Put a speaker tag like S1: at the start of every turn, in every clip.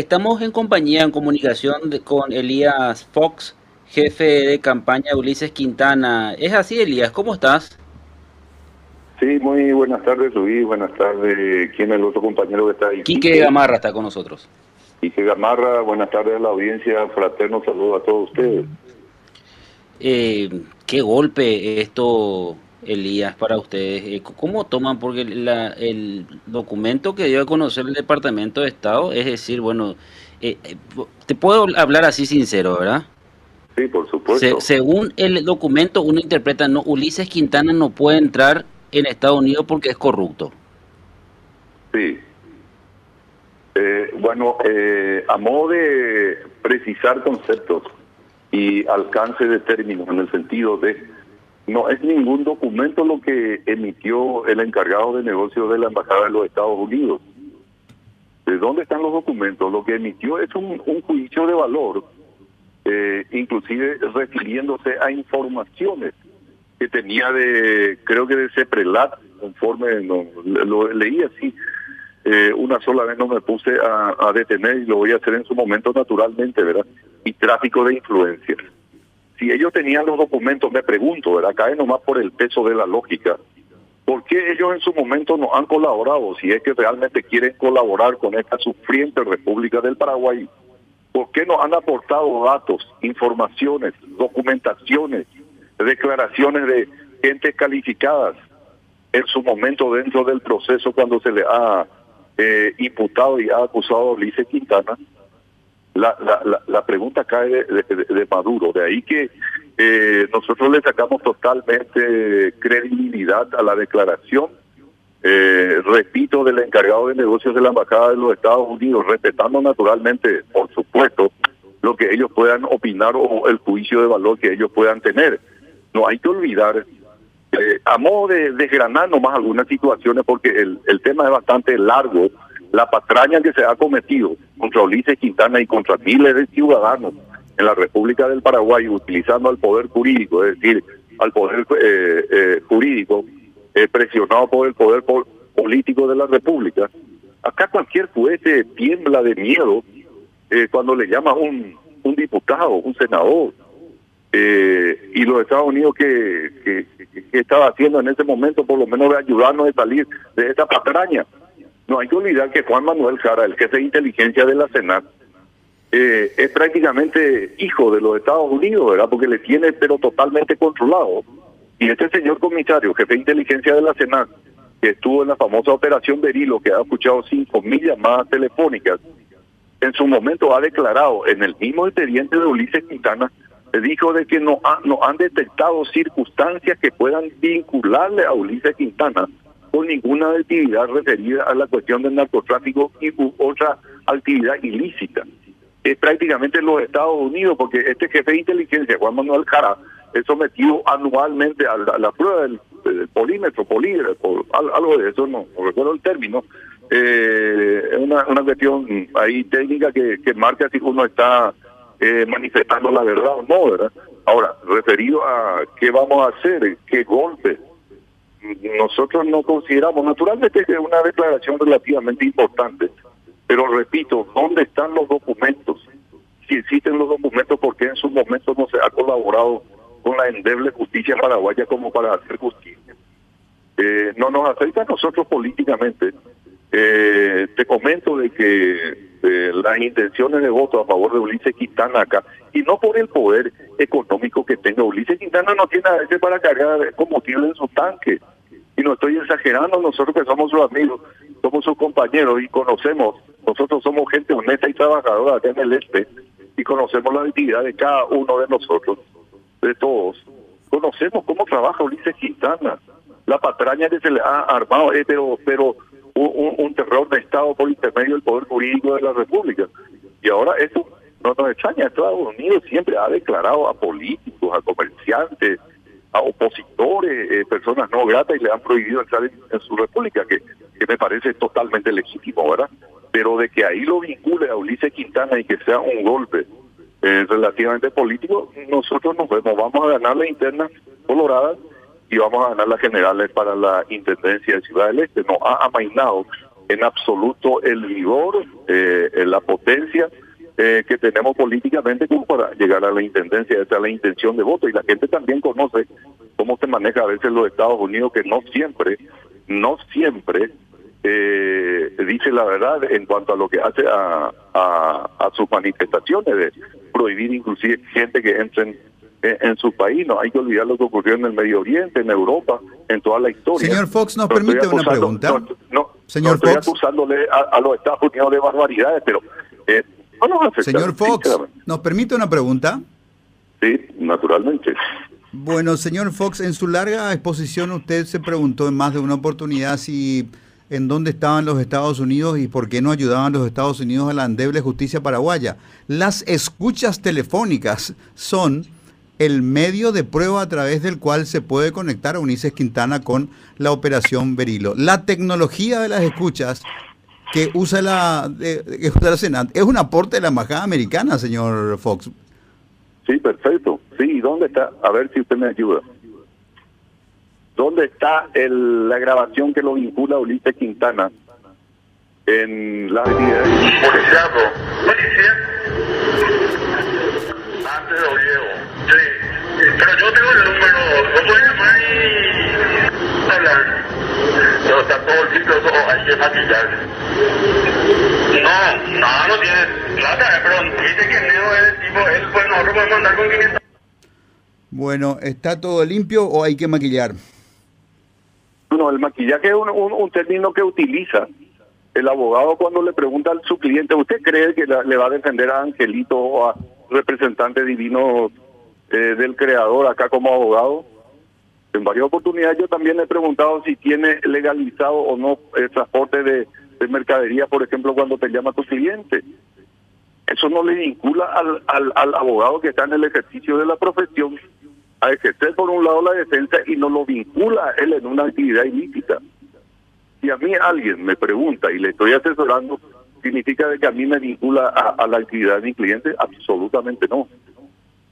S1: Estamos en compañía, en comunicación de- con Elías Fox, jefe de campaña de Ulises Quintana. ¿Es así, Elías? ¿Cómo estás?
S2: Sí, muy buenas tardes, Luis. Buenas tardes. ¿Quién es el otro compañero que está ahí?
S1: Quique Gamarra está con nosotros.
S2: Quique Gamarra. Buenas tardes a la audiencia. Fraterno saludo a todos ustedes.
S1: Eh, ¿Qué golpe esto, Elías, para ustedes? Eh, ¿Cómo toman? Porque la- el documento que dio a conocer el Departamento de Estado, es decir, bueno, eh, eh, te puedo hablar así sincero, ¿verdad?
S2: Sí, por supuesto.
S1: Se- según el documento, uno interpreta, no, Ulises Quintana no puede entrar en Estados Unidos porque es corrupto.
S2: Sí. Eh, bueno, eh, a modo de precisar conceptos y alcance de términos en el sentido de no es ningún documento lo que emitió el encargado de negocios de la Embajada de los Estados Unidos. ¿De dónde están los documentos? Lo que emitió es un, juicio de valor, eh, inclusive refiriéndose a informaciones que tenía de, creo que de CEPRELAT, conforme no, lo leí así, eh, una sola vez no me puse a, a, detener y lo voy a hacer en su momento naturalmente, ¿verdad? Y tráfico de influencias. Si ellos tenían los documentos, me pregunto, ¿verdad? Cae nomás por el peso de la lógica. ¿Por qué ellos en su momento no han colaborado? Si es que realmente quieren colaborar con esta sufriente República del Paraguay, ¿por qué no han aportado datos, informaciones, documentaciones, declaraciones de gentes calificadas en su momento dentro del proceso cuando se le ha eh, imputado y ha acusado a Ulises Quintana, la, la, la, pregunta cae de, de, de, Maduro. De ahí que eh, nosotros le sacamos totalmente credibilidad a la declaración, eh, repito, del encargado de negocios de la Embajada de los Estados Unidos, respetando naturalmente, por supuesto, lo que ellos puedan opinar o el juicio de valor que ellos puedan tener. No hay que olvidar eh, a modo de desgranar nomás algunas situaciones, porque el, el tema es bastante largo, la patraña que se ha cometido contra Ulises Quintana y contra miles de ciudadanos en la República del Paraguay, utilizando al poder jurídico, es decir, al poder eh, eh, jurídico eh, presionado por el poder político de la República. Acá cualquier juez tiembla de miedo eh, cuando le llama un, un diputado, un senador, eh, y los Estados Unidos que, que, que, estaba haciendo en ese momento, por lo menos de ayudarnos a salir de esta patraña. No hay que olvidar que Juan Manuel Jara, el jefe de inteligencia de la Senat, eh, es prácticamente hijo de los Estados Unidos, ¿verdad? Porque le tiene pero totalmente controlado. Y este señor comisario, jefe de inteligencia de la Senat, que estuvo en la famosa operación Berilo, que ha escuchado cinco mil llamadas telefónicas, en su momento ha declarado en el mismo expediente de Ulises Quintana dijo de que no, no han detectado circunstancias que puedan vincularle a Ulises Quintana ninguna actividad referida a la cuestión del narcotráfico y u otra actividad ilícita. Es prácticamente los Estados Unidos, porque este jefe de inteligencia, Juan Manuel Jara, es sometido anualmente a la, prueba del, del, polímetro, polígrafo, algo de eso, no, recuerdo el término, eh, es una, una cuestión ahí técnica que, que marca si uno está eh, manifestando la verdad o no, ¿verdad? Ahora, referido a qué vamos a hacer, qué golpe, nosotros no consideramos, naturalmente es una declaración relativamente importante, pero repito, ¿dónde están los documentos? Si existen los documentos, ¿por qué en su momento no se ha colaborado con la endeble justicia paraguaya como para hacer justicia? Eh, no nos afecta a nosotros políticamente. Eh, te comento de que eh, las intenciones de voto a favor de Ulises Quintana acá, y no por el poder económico que tenga. Ulises Quintana no tiene a veces para cargar combustible en su tanque. Y no estoy exagerando, nosotros que somos sus amigos, somos sus compañeros y conocemos, nosotros somos gente honesta y trabajadora acá en el este, y conocemos la actividad de cada uno de nosotros, de todos. Conocemos cómo trabaja Ulises Quintana, la patraña que se le ha armado, eh, pero, pero un, un, terror de Estado por intermedio del poder jurídico de la República. Y ahora eso no nos extraña. Estados Unidos siempre ha declarado a políticos, a comerciantes, opositores, eh, personas no gratas y le han prohibido entrar en, en su república, que, que, me parece totalmente legítimo, ¿verdad? Pero de que ahí lo vincule a Ulises Quintana y que sea un golpe eh, relativamente político, nosotros nos vemos. Vamos a ganar la interna colorada y vamos a ganar las generales para la Intendencia de Ciudad del Este. Nos ha amainado en absoluto el vigor, eh, la potencia eh, que tenemos políticamente como para llegar a la intendencia, esa es la intención de voto. Y la gente también conoce cómo se maneja a veces los Estados Unidos, que no siempre, no siempre eh, dice la verdad en cuanto a lo que hace a, a, sus manifestaciones, de prohibir inclusive gente que entre en, su país. No hay que olvidar lo que ocurrió en el Medio Oriente, en Europa, en toda la historia.
S3: Señor Fox, ¿nos permite una pregunta?
S2: No, Señor estoy acusándole a, los Estados Unidos de barbaridades, pero eh,
S3: Señor Fox, ¿nos permite una pregunta?
S2: Sí, naturalmente.
S3: Bueno, señor Fox, en su larga exposición usted se preguntó en más de una oportunidad si en dónde estaban los Estados Unidos y por qué no ayudaban los Estados Unidos a la endeble justicia paraguaya. Las escuchas telefónicas son el medio de prueba a través del cual se puede conectar a Ulises Quintana con la operación Berilo. La tecnología de las escuchas que usa la, que usa la Senat es un aporte de la embajada americana, señor Fox.
S2: Sí, perfecto. Sí, ¿y dónde está? A ver si usted me ayuda. ¿Dónde está el, la grabación que lo vincula a Ulises Quintana en la avenida? Policiado. Antes de Oviedo. Sí. Pero yo tengo el número. ¿Lo puede llamar y hablar? Pero está todo listo, eso hay que maquillar. No, no, no tiene plata, pero dice que Neo es el tipo, él pues nosotros podemos andar con 500.
S3: Bueno, ¿está todo limpio o hay que maquillar?
S2: No, el maquillaje es un, un, término que utiliza el abogado cuando le pregunta a su cliente, ¿usted cree que le va a defender a Angelito o a representante divino eh, del creador acá como abogado? En varias oportunidades yo también he preguntado si tiene legalizado o no el transporte de, mercadería, por ejemplo, cuando te llama tu cliente. Eso no le vincula al, al, abogado que está en el ejercicio de la profesión a ejercer por un lado la defensa y no lo vincula él en una actividad ilícita. Si a mí alguien me pregunta y le estoy asesorando, ¿significa que a mí me vincula a, la actividad de mi cliente? Absolutamente no,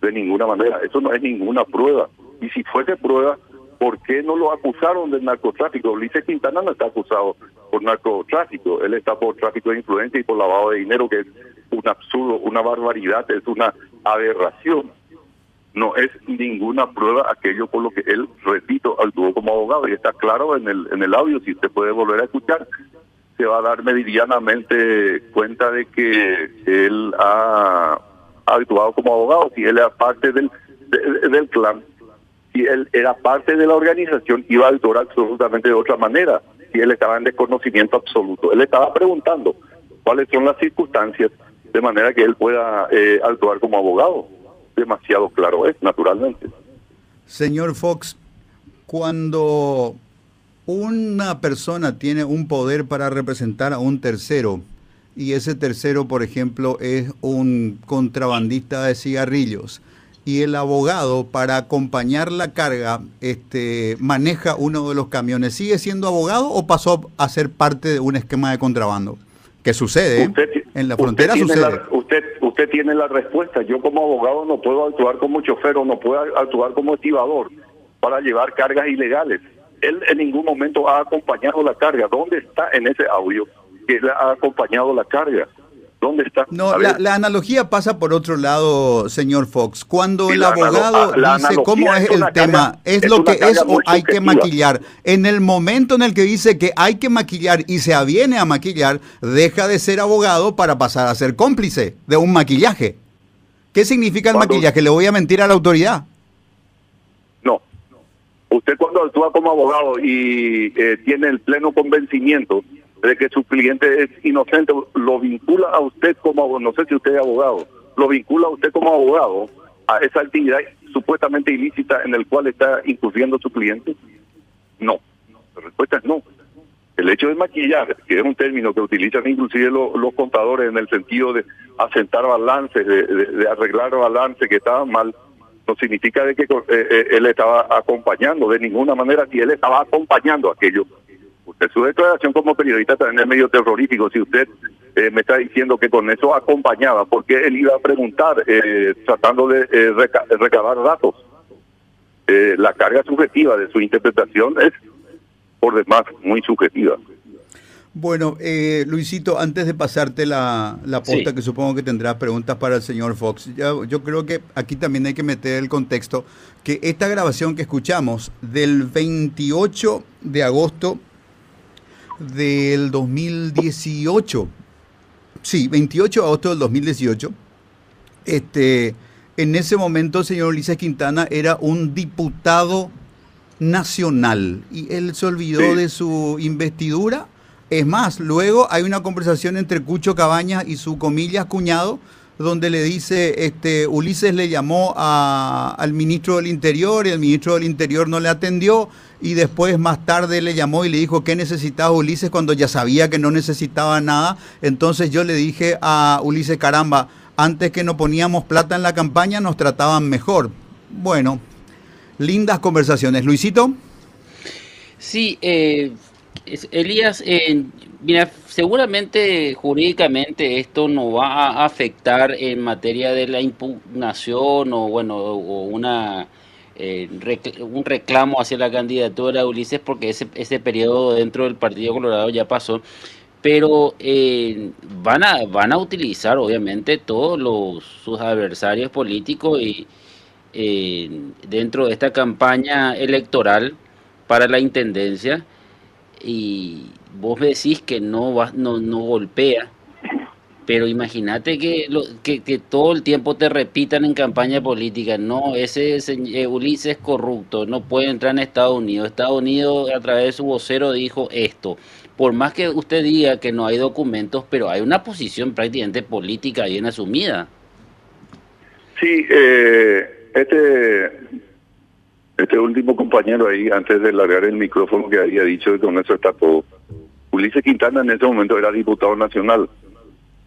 S2: de ninguna manera. Eso no es ninguna prueba. Y si fuese prueba, ¿por qué no lo acusaron de narcotráfico? Ulises Quintana no está acusado por narcotráfico, él está por tráfico de influencia y por lavado de dinero, que es un absurdo, una barbaridad, es una aberración. No es ninguna prueba aquello por lo que él, repito, actuó como abogado. Y está claro en el, en el audio, si usted puede volver a escuchar, se va a dar meridianamente cuenta de que él ha, actuado como abogado, si él era parte del, del clan, si él era parte de la organización, iba a actuar absolutamente de otra manera, si él estaba en desconocimiento absoluto. Él estaba preguntando cuáles son las circunstancias de manera que él pueda eh, actuar como abogado demasiado claro es, naturalmente.
S3: Señor Fox, cuando una persona tiene un poder para representar a un tercero y ese tercero, por ejemplo, es un contrabandista de cigarrillos y el abogado para acompañar la carga este, maneja uno de los camiones, ¿sigue siendo abogado o pasó a ser parte de un esquema de contrabando? ¿Qué sucede? ¿eh? en la frontera sucede.
S2: usted, usted tiene la respuesta. Yo como abogado no puedo actuar como chofer o no puedo actuar como estibador para llevar cargas ilegales. Él en ningún momento ha acompañado la carga. ¿Dónde está en ese audio que él ha acompañado la carga? ¿Dónde está?
S3: No, la, analogía pasa por otro lado, señor Fox. Cuando el abogado dice cómo es el tema, ¿es, lo que es o hay que maquillar? En el momento en el que dice que hay que maquillar y se aviene a maquillar, deja de ser abogado para pasar a ser cómplice de un maquillaje. ¿Qué significa el maquillaje? ¿Le voy a mentir a la autoridad?
S2: No. Usted cuando actúa como abogado y eh, tiene el pleno convencimiento de que su cliente es inocente, lo vincula a usted como, no sé si usted es abogado, lo vincula a usted como abogado a esa actividad supuestamente ilícita en el cual está incurriendo su cliente? No. La respuesta es no. El hecho de maquillar, que es un término que utilizan inclusive los, contadores en el sentido de asentar balances, de, arreglar balances que estaban mal, no significa de que eh, eh, él estaba acompañando de ninguna manera, si él estaba acompañando aquello su declaración como periodista también es medio terrorífico. Si usted eh, me está diciendo que con eso acompañaba, porque él iba a preguntar eh, tratando de eh, recabar datos? la carga subjetiva de su interpretación es, por demás, muy subjetiva.
S3: Bueno, eh, Luisito, antes de pasarte la, la posta, que supongo que tendrás preguntas para el señor Fox, yo creo que aquí también hay que meter el contexto que esta grabación que escuchamos del 28 de agosto del 2018, sí, 28 de agosto del 2018, este, en ese momento el señor Ulises Quintana era un diputado nacional y él se olvidó de su investidura. Es más, luego hay una conversación entre Cucho Cabañas y su comillas cuñado, donde le dice, este, Ulises le llamó al ministro del Interior y el ministro del Interior no le atendió y después más tarde le llamó y le dijo qué necesitaba Ulises cuando ya sabía que no necesitaba nada. Entonces yo le dije a Ulises, caramba, antes que no poníamos plata en la campaña nos trataban mejor. Bueno, lindas conversaciones. Luisito.
S1: Sí, eh, Elías, eh, mira, seguramente jurídicamente esto no va a afectar en materia de la impugnación o bueno, o una eh, un reclamo hacia la candidatura de Ulises porque ese, periodo dentro del Partido Colorado ya pasó. Pero eh, van, a, van a utilizar obviamente todos los, sus adversarios políticos y dentro de esta campaña electoral para la intendencia y vos decís que no, va, no, no golpea, pero imagínate que, que, todo el tiempo te repitan en campaña política, no, ese eh, Ulises es corrupto, no puede entrar en Estados Unidos. Estados Unidos a través de su vocero dijo esto. Por más que usted diga que no hay documentos, pero hay una posición prácticamente política bien asumida.
S2: Sí, eh, este este último compañero ahí, antes de largar el micrófono, que había dicho que con eso está todo. Ulises Quintana en ese momento era diputado nacional.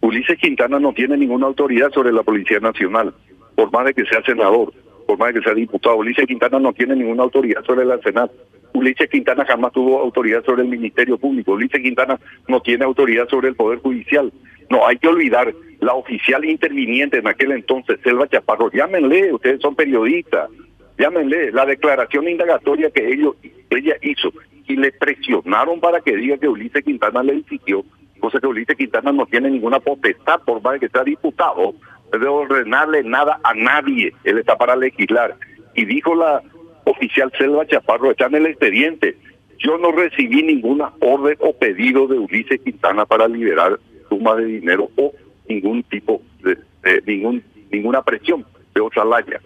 S2: Ulises Quintana no tiene ninguna autoridad sobre la Policía Nacional, por más de que sea senador, por más de que sea diputado. Ulises Quintana no tiene ninguna autoridad sobre la Senat. Ulises Quintana jamás tuvo autoridad sobre el Ministerio Público. Ulises Quintana no tiene autoridad sobre el Poder Judicial. No, hay que olvidar la oficial interviniente en aquel entonces, Selva Chaparro. Llámenle, ustedes son periodistas llámenle, la declaración indagatoria que ellos, ella hizo y le presionaron para que diga que Ulises Quintana le insistió, cosa que Ulises Quintana no tiene ninguna potestad por más que sea diputado de ordenarle nada a nadie, él está para legislar. Y dijo la oficial Selva Chaparro, está en el expediente, yo no recibí ninguna orden o pedido de Ulises Quintana para liberar sumas de dinero o ningún tipo de, ningún ninguna presión de otra laya.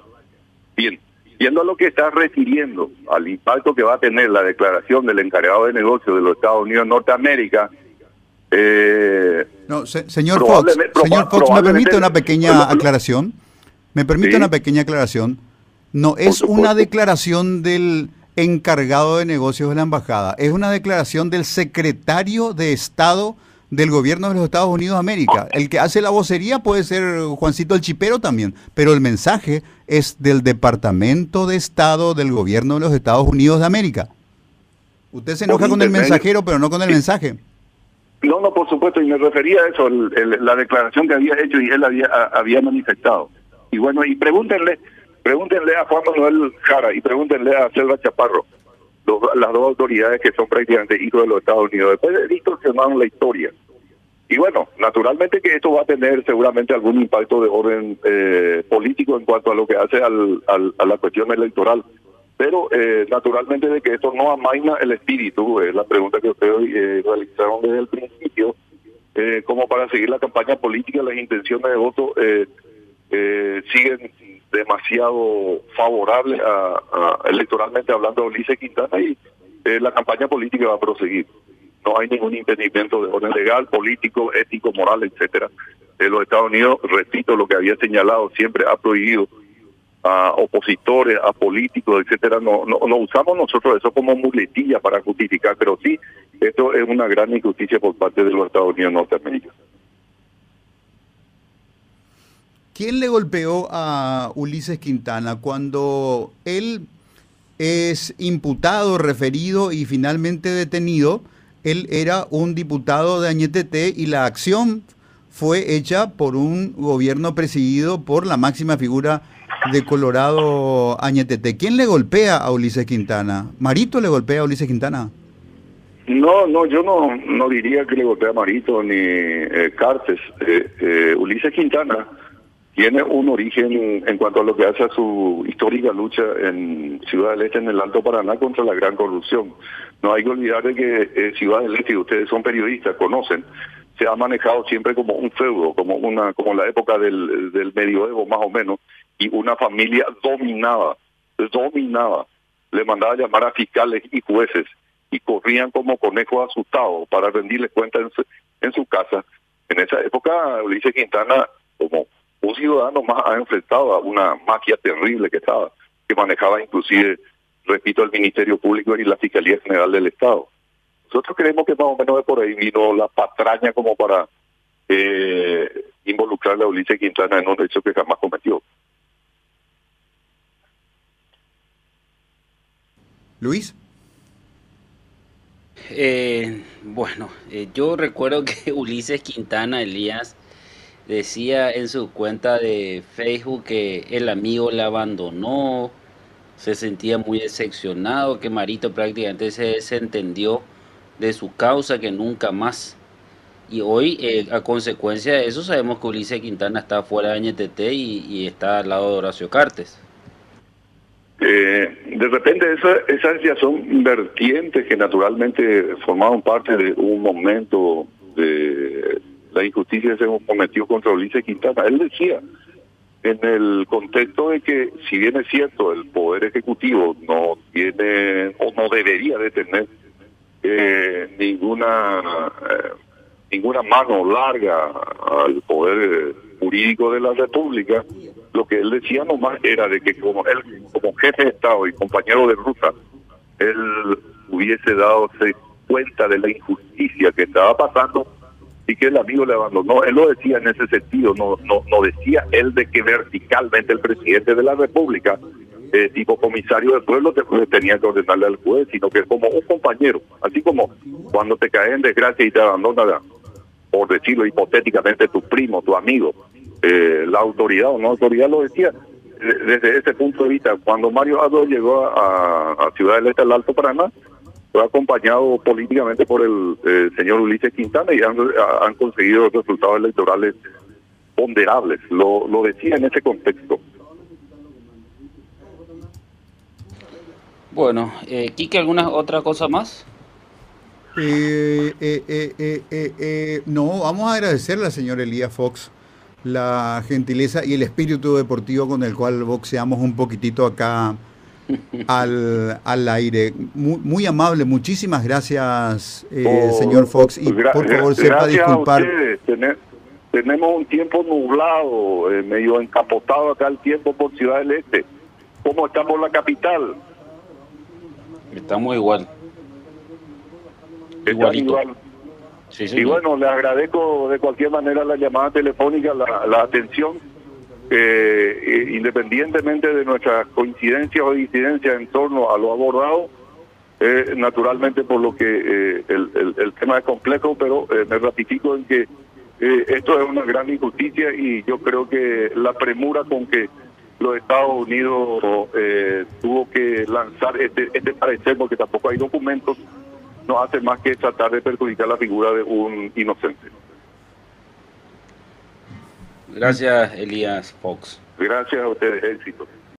S2: Bien, Viendo a lo que está refiriendo al impacto que va a tener la declaración del encargado de negocios de los Estados Unidos de Norteamérica,
S3: eh, no, señor Fox, señor Fox, ¿me permite una pequeña aclaración? ¿Me permite una pequeña aclaración? No es una declaración del encargado de negocios de la embajada, es una declaración del secretario de Estado del gobierno de los Estados Unidos de América. El que hace la vocería puede ser Juancito el Chipero también, pero el mensaje es del Departamento de Estado del gobierno de los Estados Unidos de América. Usted se enoja con el mensajero, pero no con el mensaje.
S2: No, no, por supuesto, y me refería a eso, la declaración que había hecho y él había, había manifestado. Y bueno, y pregúntenle, pregúntenle a Juan Manuel Jara y pregúntenle a Selva Chaparro, las dos autoridades que son prácticamente hijos de los Estados Unidos. Después distorsionaron la historia. Y bueno, naturalmente que esto va a tener seguramente algún impacto de orden eh, político en cuanto a lo que hace al, a la cuestión electoral. Pero eh, naturalmente de que esto no amaina el espíritu, es la pregunta que ustedes eh, realizaron desde el principio, como para seguir la campaña política, las intenciones de voto siguen demasiado favorable a, electoralmente hablando de Ulises Quintana y eh, la campaña política va a proseguir. No hay ningún impedimento de orden legal, político, ético, moral, etcétera. En los Estados Unidos, repito lo que había señalado, siempre ha prohibido a opositores, a políticos, etcétera. No, no, no usamos nosotros eso como muletilla para justificar, pero sí, esto es una gran injusticia por parte de los Estados Unidos norteamericanos.
S3: ¿Quién le golpeó a Ulises Quintana cuando él es imputado, referido y finalmente detenido? Él era un diputado de Añetete y la acción fue hecha por un gobierno presidido por la máxima figura de Colorado Añetete. ¿Quién le golpea a Ulises Quintana? ¿Marito le golpea a Ulises Quintana?
S2: No, no, yo no, no diría que le golpea a Marito ni eh. Eh, eh, Ulises Quintana tiene un origen en cuanto a lo que hace a su histórica lucha en Ciudad del Este, en el Alto Paraná, contra la gran corrupción. No hay que olvidar que eh, Ciudad del Este, y ustedes son periodistas, conocen, se ha manejado siempre como un feudo, como una como la época del, del medioevo más o menos, y una familia dominaba, dominaba. Le mandaba llamar a fiscales y jueces y corrían como conejos asustados para rendirles cuenta en su, en su casa. En esa época, Ulises Quintana, como un ciudadano más, ha enfrentado a una magia terrible que estaba, que manejaba inclusive, repito, el Ministerio Público y la Fiscalía General del Estado. Nosotros creemos que más o menos de por ahí vino la patraña como para eh, involucrar a Ulises Quintana en un hecho que jamás cometió.
S3: Luis.
S1: Eh, bueno, eh, yo recuerdo que Ulises Quintana Elías decía en su cuenta de Facebook que el amigo le abandonó, se sentía muy decepcionado, que Marito prácticamente se desentendió de su causa, que nunca más. Y hoy, eh, a consecuencia de eso, sabemos que Ulises Quintana está fuera de NTT y, y está al lado de Horacio Cartes.
S2: Eh, de repente esa, esas ya son vertientes que naturalmente formaban parte de un momento de injusticia se cometió contra Ulises Quintana. Él decía, en el contexto de que, si bien es cierto, el Poder Ejecutivo no tiene o no debería de tener eh, ninguna eh, ninguna mano larga al Poder Jurídico de la República, lo que él decía nomás era de que como él, como jefe de Estado y compañero de ruta, él hubiese dado cuenta de la injusticia que estaba pasando y que el amigo le abandonó. Él lo decía en ese sentido, no, no, no decía él de que verticalmente el presidente de la República, eh, tipo comisario del pueblo, te, tenía que ordenarle al juez, sino que como un compañero, así como cuando te caes en desgracia y te abandona, por decirlo hipotéticamente, tu primo, tu amigo, eh, la autoridad o no autoridad lo decía desde ese punto de vista. Cuando Mario Ado llegó a, a Ciudad del Este, al Alto Paraná, fue acompañado políticamente por el eh, señor Ulises Quintana y han, han, conseguido resultados electorales ponderables. Lo, lo decía en ese contexto.
S1: Bueno, eh, Quique, ¿alguna otra cosa más?
S3: Eh, eh, eh, eh, eh, eh, no, vamos a agradecerle al señor Elías Fox la gentileza y el espíritu deportivo con el cual boxeamos un poquitito acá al, al aire. Muy, muy, amable, muchísimas gracias, eh, oh, señor Fox. Y
S2: gra
S3: por favor, sepa disculpar.
S2: Tenemos un tiempo nublado, eh, medio encapotado acá el tiempo por Ciudad del Este. ¿Cómo estamos la capital?
S1: Estamos igual.
S2: Igualito. Igual. Sí, sí, y bueno, le agradezco de cualquier manera la llamada telefónica, la, la atención, eh, independientemente de nuestras coincidencias o disidencias en torno a lo abordado, eh, naturalmente por lo que eh, el, el, tema es complejo, pero me ratifico en que esto es una gran injusticia y yo creo que la premura con que los Estados Unidos tuvo que lanzar este, este parecer, porque tampoco hay documentos, no hace más que tratar de perjudicar la figura de un inocente.
S1: Gracias, Elías Fox.
S2: Gracias a ustedes, éxito.